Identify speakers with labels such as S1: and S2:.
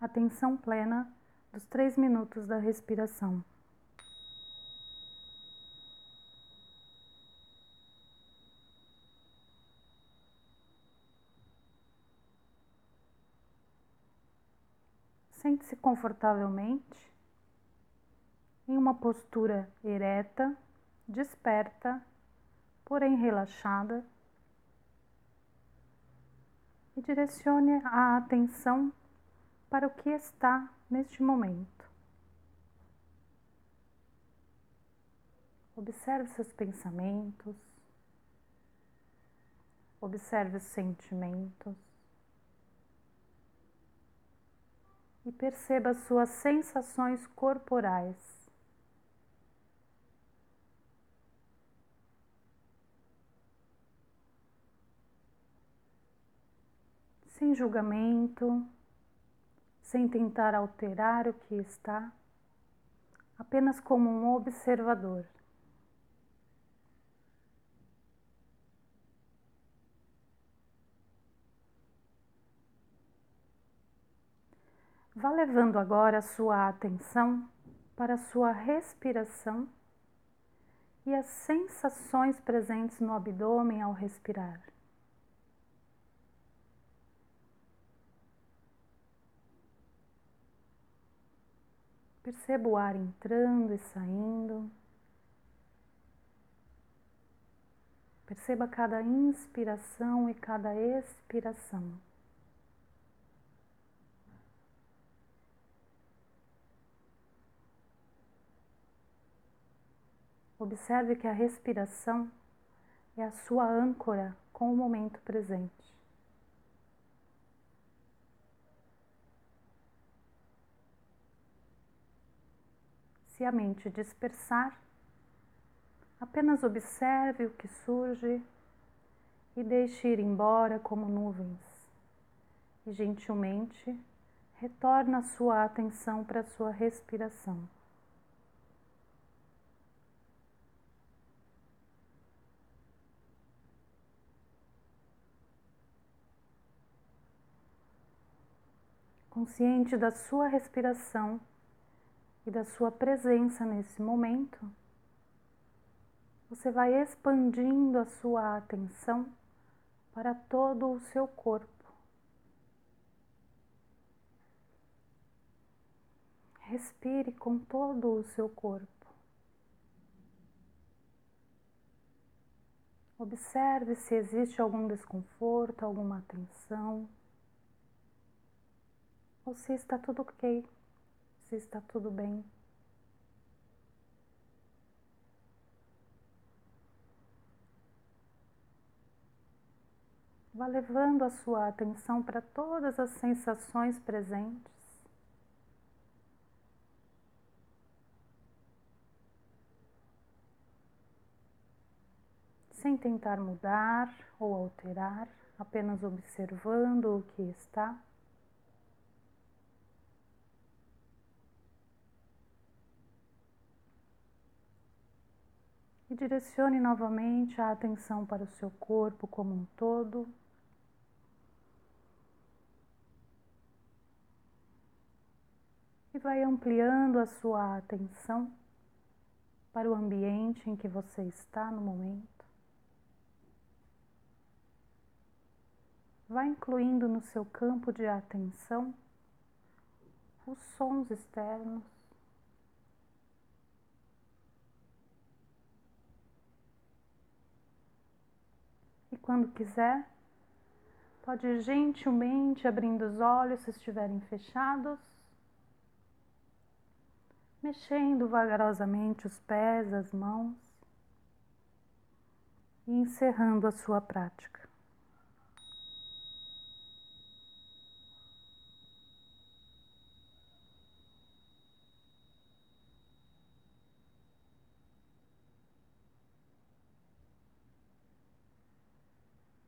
S1: atenção plena dos três minutos da respiração. Sente-se confortavelmente em uma postura ereta, desperta, porém relaxada, e direcione a atenção para o que está neste momento. Observe seus pensamentos, observe os sentimentos. e perceba suas sensações corporais. Sem julgamento, sem tentar alterar o que está, apenas como um observador. Vá levando agora a sua atenção para a sua respiração e as sensações presentes no abdômen ao respirar. Perceba o ar entrando e saindo. Perceba cada inspiração e cada expiração. Observe que a respiração é a sua âncora com o momento presente. Se a mente dispersar, apenas observe o que surge e deixe ir embora como nuvens. E gentilmente retorna sua atenção para a sua respiração. consciente da sua respiração e da sua presença nesse momento, você vai expandindo a sua atenção para todo o seu corpo. Respire com todo o seu corpo. Observe se existe algum desconforto, alguma tensão ou se está tudo ok, está tudo bem. Vá levando a sua atenção para todas as sensações presentes. Sem tentar mudar ou alterar, apenas observando o que está. E direcione novamente a atenção para o seu corpo como um todo. E vai ampliando a sua atenção para o ambiente em que você está no momento. Vai incluindo no seu campo de atenção os sons externos, Quando quiser, pode gentilmente abrindo os olhos se estiverem fechados, mexendo vagarosamente os pés, as mãos. E encerrando a sua prática.